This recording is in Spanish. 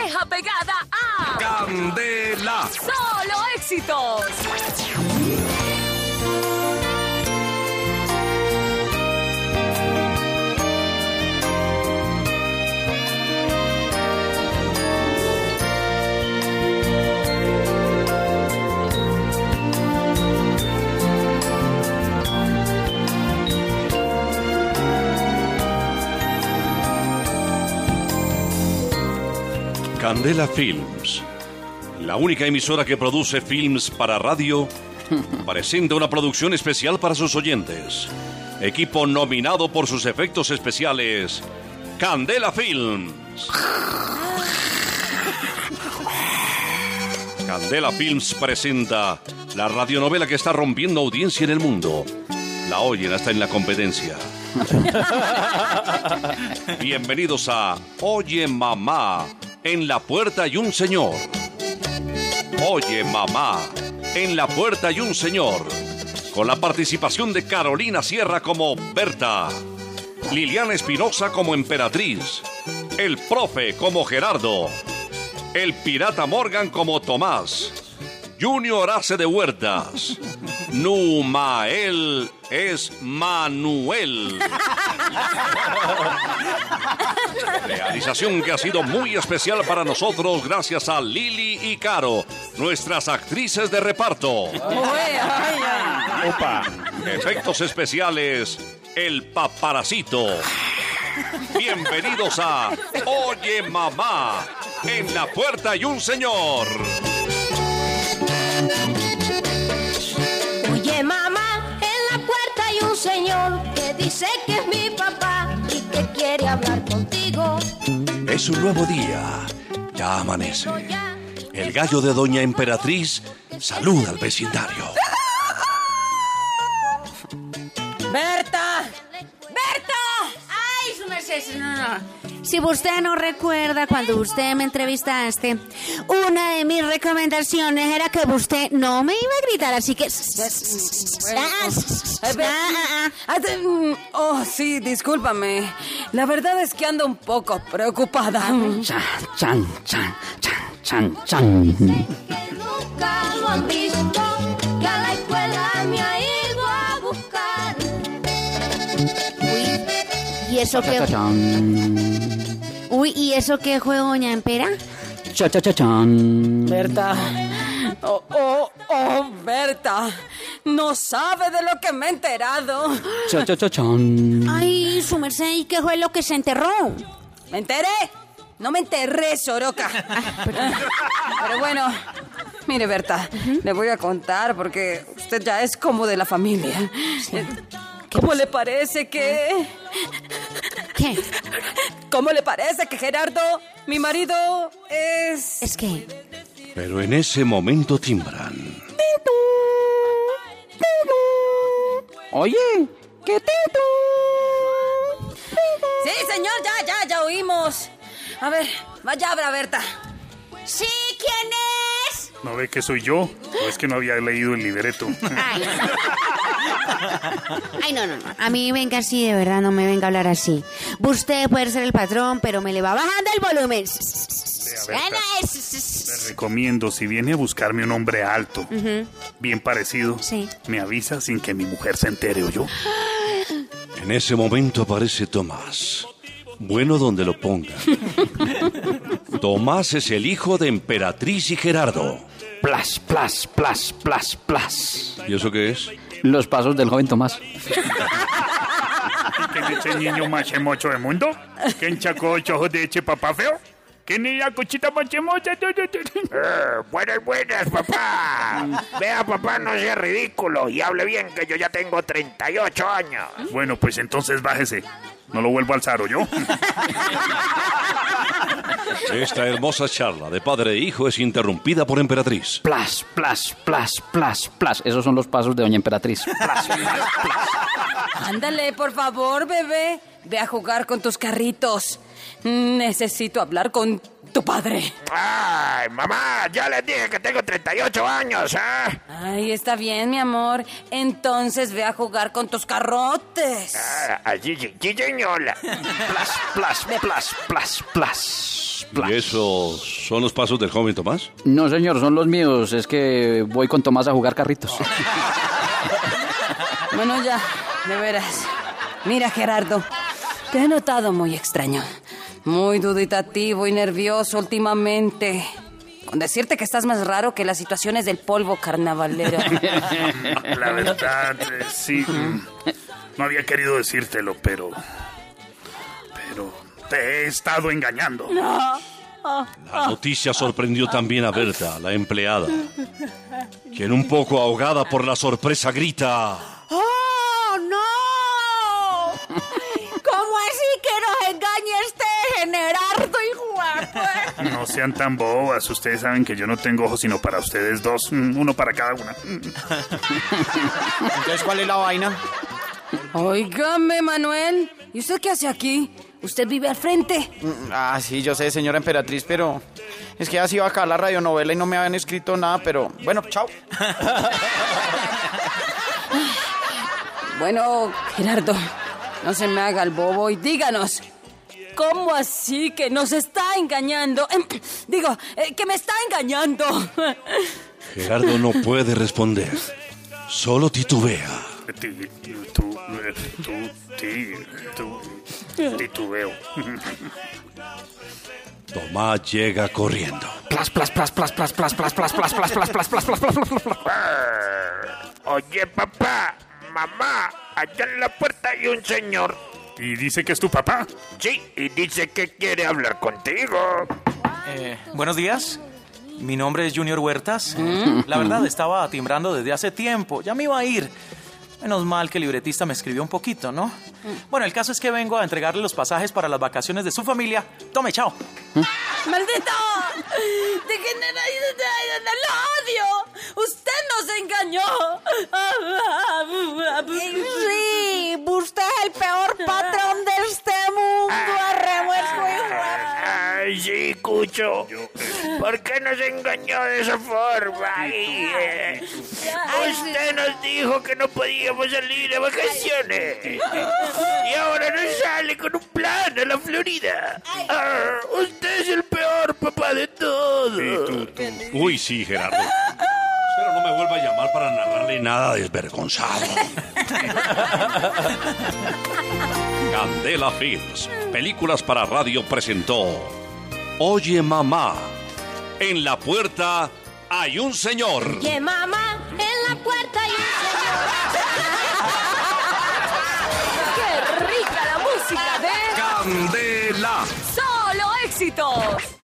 Deja pegada a Candela. Solo Éxitos. Candela Films, la única emisora que produce films para radio, presenta una producción especial para sus oyentes. Equipo nominado por sus efectos especiales, Candela Films. Candela Films presenta la radionovela que está rompiendo audiencia en el mundo. La oyen hasta en la competencia. Bienvenidos a Oye Mamá, en la puerta hay un señor. Oye Mamá, en la puerta hay un señor. Con la participación de Carolina Sierra como Berta, Liliana Espinosa como Emperatriz, el profe como Gerardo, el pirata Morgan como Tomás, Junior hace de Huertas, Numael es Manuel. Realización que ha sido muy especial para nosotros gracias a Lili y Caro, nuestras actrices de reparto. Opa. Efectos especiales, el paparacito. Bienvenidos a Oye Mamá. En la puerta hay un señor. Oye mamá, señor que dice que es mi papá y que quiere hablar contigo. Es un nuevo día. Ya amanece. El gallo de Doña Emperatriz saluda al vecindario. Si usted no recuerda cuando usted me entrevistaste, una de mis recomendaciones era que usted no me iba a gritar, así que... Ah, ah, ah, Oh, sí, discúlpame. La verdad es que ando un poco preocupada. Chan, chan, chan, chan, chan, chan. Eso Cha, qué? cha, chan. Uy, ¿y eso qué fue, doña Empera? Cha, cha, cha, chan. Berta. Oh, oh, oh, Berta. No sabe de lo que me he enterado. Cha, cha, cha, chan. Ay, su merced, ¿y qué fue lo que se enterró? ¿Me enteré? No me enterré, Soroka. Pero bueno, mire, Berta, le voy a contar porque usted ya es como de la familia. ¿Cómo le parece que... ¿Qué? ¿Cómo le parece que Gerardo, mi marido, es... Es que... Pero en ese momento timbran. Oye, ¿qué tito? Sí, señor, ya, ya, ya oímos. A ver, vaya, abra, Berta. ¿Sí? ¿Quién es? ¿No ve que soy yo? ¿O es que no había leído el libreto? Ay. Ay, no, no, no. A mí venga así, de verdad, no me venga a hablar así. Usted puede ser el patrón, pero me le va bajando el volumen. Berta. Le recomiendo, si viene a buscarme un hombre alto, bien parecido, Sí. me avisa sin que mi mujer se entere o yo. En ese momento aparece Tomás. Bueno donde lo pongan. Tomás es el hijo de Emperatriz y Gerardo. Plas, plas, plas, plas, plas. ¿Y eso qué es? Los pasos del joven Tomás. ¿Quién es ese niño más chemocho del mundo? ¿Quién chacó ocho ojos de eche papá feo? ¿Quién es la cochita más chemocha? Eh, buenas, buenas, papá. Vea, papá, no sea ridículo y hable bien que yo ya tengo 38 años. Bueno, pues entonces bájese. No lo vuelvo a alzar, ¿o yo? Esta hermosa charla de padre e hijo es interrumpida por Emperatriz. Plas, plas, plas, plas, plas. Esos son los pasos de Doña Emperatriz. Plas, plas, plas. Ándale, por favor, bebé. Ve a jugar con tus carritos. Necesito hablar con tu padre. Ay, mamá, ya les dije que tengo 38 años, ¿eh? Ay, está bien, mi amor. Entonces ve a jugar con tus carrotes. Ah, sí, sí, señora. Plas, plas, plas, plas, plas, plas. ¿Y esos son los pasos del joven Tomás? No, señor, son los míos. Es que voy con Tomás a jugar carritos. Bueno, ya, de veras. Mira, Gerardo, te he notado muy extraño. Muy duditativo y nervioso últimamente. Con decirte que estás más raro que las situaciones del polvo carnavalero. La verdad, eh, sí. No había querido decírtelo, pero. Pero te he estado engañando. La noticia sorprendió también a Berta, la empleada, quien un poco ahogada por la sorpresa grita... este Gerardo, hijo de- No sean tan bobas. Ustedes saben que yo no tengo ojos sino para ustedes dos. mm, Uno para cada una. Mm. Entonces, ¿cuál es la vaina? Óigame, Manuel. ¿Y usted qué hace aquí? ¿Usted vive al frente? Ah, sí, yo sé, señora emperatriz, pero es que así iba acá la radionovela y no me habían escrito nada, pero bueno, chao. Bueno, Gerardo, no se me haga el bobo y díganos. ¿Cómo así que nos está engañando? Em, Digo, eh, que me está engañando. Gerardo no puede responder, solo titubea. Ti- Tú, eh, tú, ti, tú, titubeo. Tomás llega corriendo. Plas, plas, plas, plas, plas, plas, plas, plas, plas, plas, plas, plas, plas, plas, plas, plas, plas. Ah, Oye, papá, mamá, allá en la puerta hay un señor. ¿Y dice que es tu papá? Sí, y dice que quiere hablar contigo. Eh, buenos días. Mi nombre es Junior Huertas. La verdad, estaba timbrando desde hace tiempo. Ya me iba a ir. Menos mal que el libretista me escribió un poquito, ¿no? Bueno, el caso es que vengo a entregarle los pasajes para las vacaciones de su familia. Tome, chao. ¡Maldito! ¡Degenerado! ¡Lo odio! ¡Usted nos engañó! sí, Cucho. ¿Por qué nos engañó de esa forma? Eh, Usted nos dijo que no podíamos salir de vacaciones. Y ahora nos sale con un plan a la Florida. Ah, usted es el peor papá de todos. Uy, sí, Gerardo. Espero no me vuelva a llamar para narrarle nada desvergonzado. Candela Films, películas para radio presentó Oye Mamá, en la puerta hay un señor. Oye, mamá, en la puerta hay un señor. ¡Qué rica la música de Candela. Solo Éxitos!